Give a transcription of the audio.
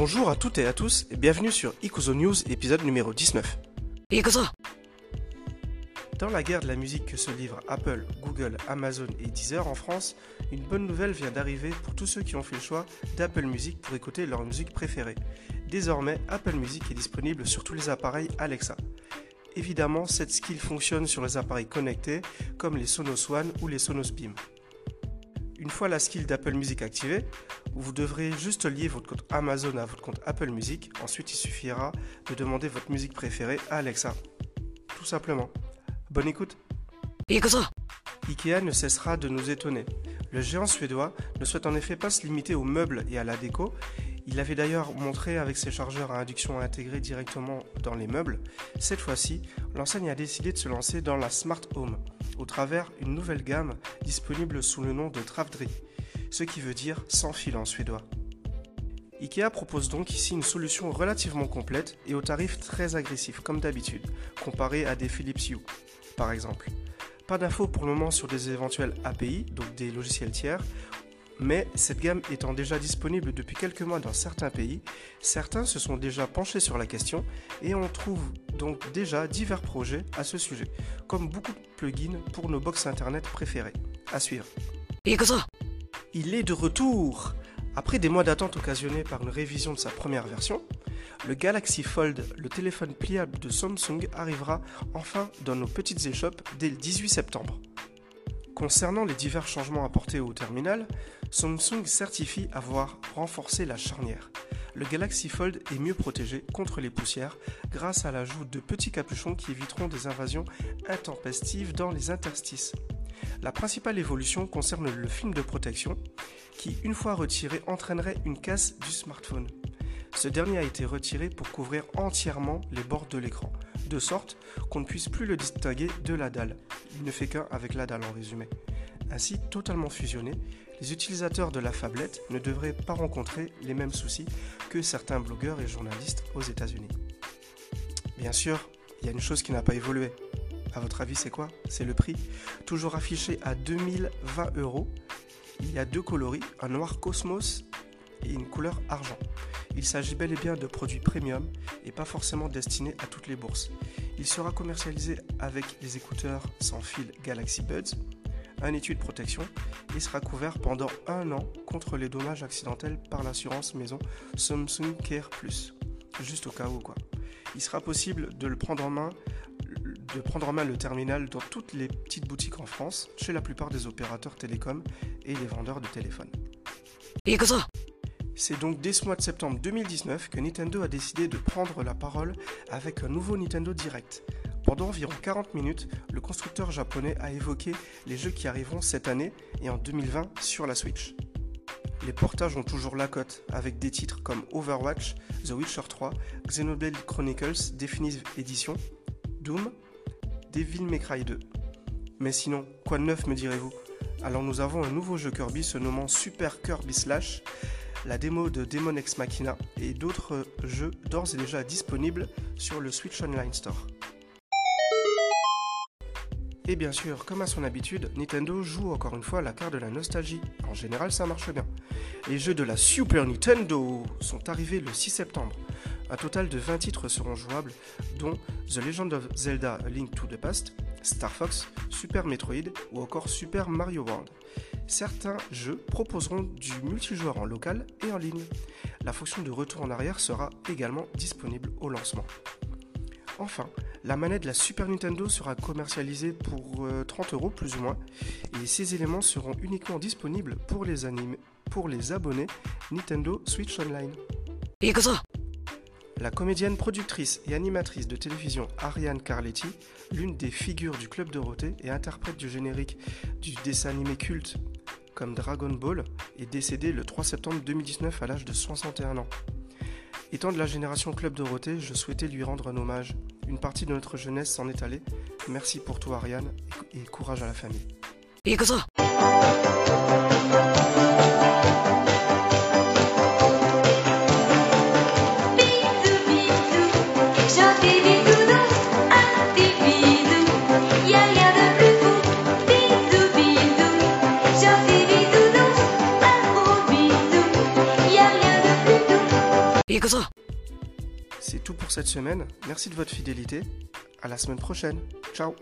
Bonjour à toutes et à tous et bienvenue sur Ikuzo News épisode numéro 19. Dans la guerre de la musique que se livrent Apple, Google, Amazon et Deezer en France, une bonne nouvelle vient d'arriver pour tous ceux qui ont fait le choix d'Apple Music pour écouter leur musique préférée. Désormais, Apple Music est disponible sur tous les appareils Alexa. Évidemment, cette skill fonctionne sur les appareils connectés comme les Sonos One ou les Sonos Beam. Une fois la skill d'Apple Music activée, vous devrez juste lier votre compte Amazon à votre compte Apple Music. Ensuite, il suffira de demander votre musique préférée à Alexa. Tout simplement. Bonne écoute IKEA ne cessera de nous étonner. Le géant suédois ne souhaite en effet pas se limiter aux meubles et à la déco, il l'avait d'ailleurs montré avec ses chargeurs à induction intégrés directement dans les meubles. Cette fois-ci, l'enseigne a décidé de se lancer dans la Smart Home, au travers une nouvelle gamme disponible sous le nom de Travdri, ce qui veut dire sans fil en suédois. IKEA propose donc ici une solution relativement complète et au tarif très agressif, comme d'habitude, comparé à des Philips Hue, par exemple. Pas d'infos pour le moment sur des éventuels API, donc des logiciels tiers, mais cette gamme étant déjà disponible depuis quelques mois dans certains pays, certains se sont déjà penchés sur la question et on trouve donc déjà divers projets à ce sujet, comme beaucoup de plugins pour nos box internet préférés. À suivre. Il est de retour Après des mois d'attente occasionnés par une révision de sa première version, le Galaxy Fold, le téléphone pliable de Samsung, arrivera enfin dans nos petites échoppes dès le 18 septembre. Concernant les divers changements apportés au terminal, Samsung certifie avoir renforcé la charnière. Le Galaxy Fold est mieux protégé contre les poussières grâce à l'ajout de petits capuchons qui éviteront des invasions intempestives dans les interstices. La principale évolution concerne le film de protection qui, une fois retiré, entraînerait une casse du smartphone. Ce dernier a été retiré pour couvrir entièrement les bords de l'écran, de sorte qu'on ne puisse plus le distinguer de la dalle. Il ne fait qu'un avec la dalle en résumé. Ainsi, totalement fusionné, les utilisateurs de la phablette ne devraient pas rencontrer les mêmes soucis que certains blogueurs et journalistes aux États-Unis. Bien sûr, il y a une chose qui n'a pas évolué. À votre avis, c'est quoi? C'est le prix. Toujours affiché à 2020 euros. Il y a deux coloris, un noir cosmos et une couleur argent. Il s'agit bel et bien de produits premium et pas forcément destinés à toutes les bourses. Il sera commercialisé avec les écouteurs sans fil Galaxy Buds, un étui de protection et sera couvert pendant un an contre les dommages accidentels par l'assurance maison Samsung Care Plus. Juste au cas où quoi. Il sera possible de le prendre en main de prendre en main le terminal dans toutes les petites boutiques en France, chez la plupart des opérateurs télécoms et les vendeurs de téléphones. C'est donc dès ce mois de septembre 2019 que Nintendo a décidé de prendre la parole avec un nouveau Nintendo Direct. Pendant environ 40 minutes, le constructeur japonais a évoqué les jeux qui arriveront cette année et en 2020 sur la Switch. Les portages ont toujours la cote, avec des titres comme Overwatch, The Witcher 3, Xenoblade Chronicles Definitive Edition, Doom, Devil May Cry 2. Mais sinon, quoi de neuf me direz-vous? Alors nous avons un nouveau jeu Kirby se nommant Super Kirby Slash, la démo de Demon Ex Machina et d'autres jeux d'ores et déjà disponibles sur le Switch Online Store. Et bien sûr, comme à son habitude, Nintendo joue encore une fois la carte de la nostalgie. En général, ça marche bien. Les jeux de la Super Nintendo sont arrivés le 6 septembre. Un total de 20 titres seront jouables, dont The Legend of Zelda Link to the Past, Star Fox, Super Metroid ou encore Super Mario World. Certains jeux proposeront du multijoueur en local et en ligne. La fonction de retour en arrière sera également disponible au lancement. Enfin, la manette de la Super Nintendo sera commercialisée pour euh, 30 euros plus ou moins, et ces éléments seront uniquement disponibles pour les, pour les abonnés Nintendo Switch Online. La comédienne productrice et animatrice de télévision Ariane Carletti, l'une des figures du Club Dorothée et interprète du générique du dessin animé culte comme Dragon Ball, est décédée le 3 septembre 2019 à l'âge de 61 ans. Étant de la génération Club Dorothée, je souhaitais lui rendre un hommage. Une partie de notre jeunesse s'en est allée. Merci pour tout Ariane et courage à la famille. Cette semaine. Merci de votre fidélité. À la semaine prochaine. Ciao